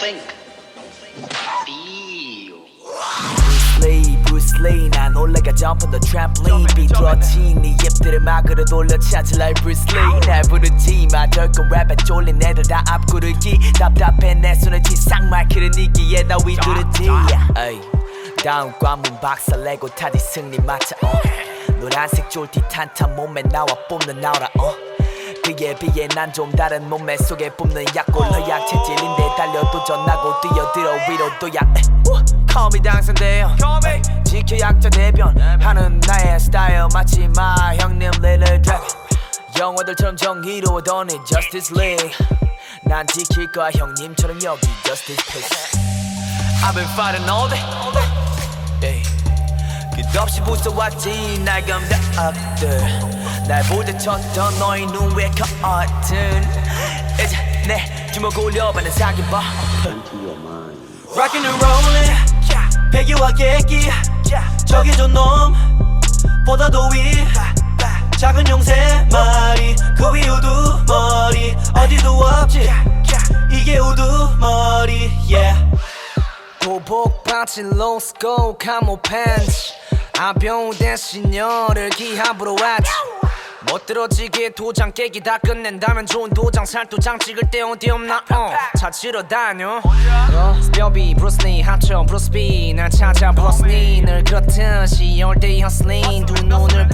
Mario. Bruce Lee, Bruce Lee 난 올라가 jump on the trampoline 삐뚤어진 네 입들을 막으로 돌려 찾을래 Bruce Lee. 날 부르지 마. 절건 랩에 쫄린 애들 다 앞구르기. 답답해 내 손을 지상 마이크를 니기에 나 위두르지. 에이 다음 관문 박살내고 타디 승리 맞춰 어. 노란색 쫄티 탄탄 몸에 나와 뽐는 나오라 어. 그에 비해 난 좀 다른 몸매 속에 뿜는 약골. 허약 체질인데 달려도 전하고 뛰어들어 위로 Call me 당선돼요. 지켜 약자 대변. 하는 나의 스타일 마치 마 형님 Little Dragon 영화들처럼 정의로워더니 Justice League. 난 지킬 거야 형님처럼 여기 Justice Peace. I've been fighting all day, all day. Hey. 끝없이 부숴왔지 날감다 악들 날 쳤던 너의 눈왜 커튼 이제 내 주먹 올려받는 사기봐 Rockin' and rollin' 배기와 객기. 저기 저놈 보다도 위. 작은 용새 마리 그 위 우두머리. 어디도 없지. 이게 우두머리. Yeah. 보복 바지 로스코 카모 팬츠 아병 대신 열을 기합으로 왔지. 못 들어지게 도장 깨기 다 끝낸다면 좋은 도장 살도장 찍을 때 어디 없나? 어 찾으러 다녀. 스뼈비 브루스리 하청 브루스비. 날 찾아 브루스리 늘 그렇듯이 올데이 허슬링 두 눈을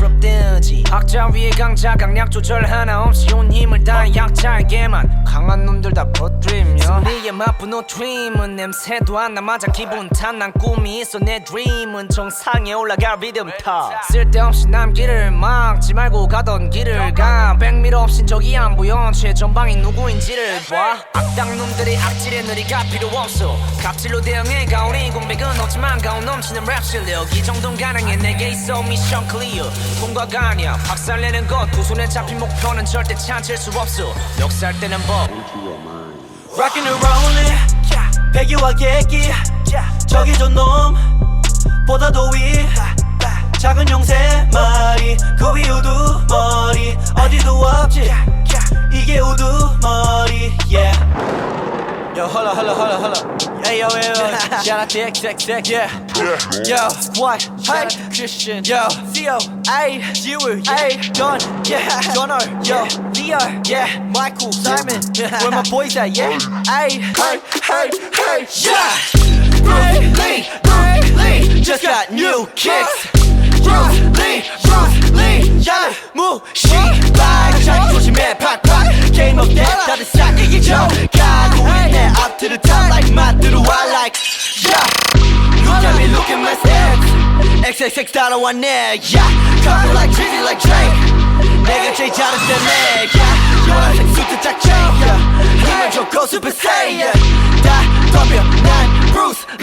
부릅뜨지 학자 위에 강자 강약 조절 하나 없이 온 힘을 다한 약자에게만. 강한 놈들 다 퍼뜨리며. 맛본 no dream은 냄새도 안 나맞아 기분 탓난 꿈이 있어 내 dream은 정상에 올라갈 리듬 타. 쓸데없이 남길을 막지 말고 가던 길을 가. 백미러 없인 적이 안 보여. 최 전방이 누구인지를 봐. 악당 놈들의 악질에 느리가 필요 없어. 갑질로 대응해 가오리 공백은 없지만 가온 넘치는 랩 실력. 이 정도는 가능해. 내게 있어 미션 클리어 통과가 아니야. 박살내는 것. 두 손에 잡힌 목표는 절대 찾을 수 없어. 멱살 때는 법. Rockin' and rollin' 배기와 객기. 저기 저놈. 보다도 위. 작은 용새 마리 그 hold up, hold up, hold up, hold up. Hey, yo, yo, yo. Shout out to XXX, yeah. Yo, Squad, hey, Christian, yo, Theo, hey, Jiwoo, hey, John, yeah, Jono, yo, Leo, yeah, Michael, Simon, where my boys at, yeah, hey, hey, hey, hey, yeah. Bruce Lee, Bruce Lee, just got new kicks. Bruce Lee, Bruce Lee, yeah, 무시발, 자기 조심해, 팍팍. Game of death, 다들 싸게 줘. 가고 있네, up to the top like mad, do wild like Yeah, look at me, look at my stance XXX dollar one yeah. Couple like crazy, like Drake. 내가 제일 잘할 때네, yeah. 요한색 수트 짝채, yeah 힘을 줬고 super say, yeah. 다 덤벼, Bruce.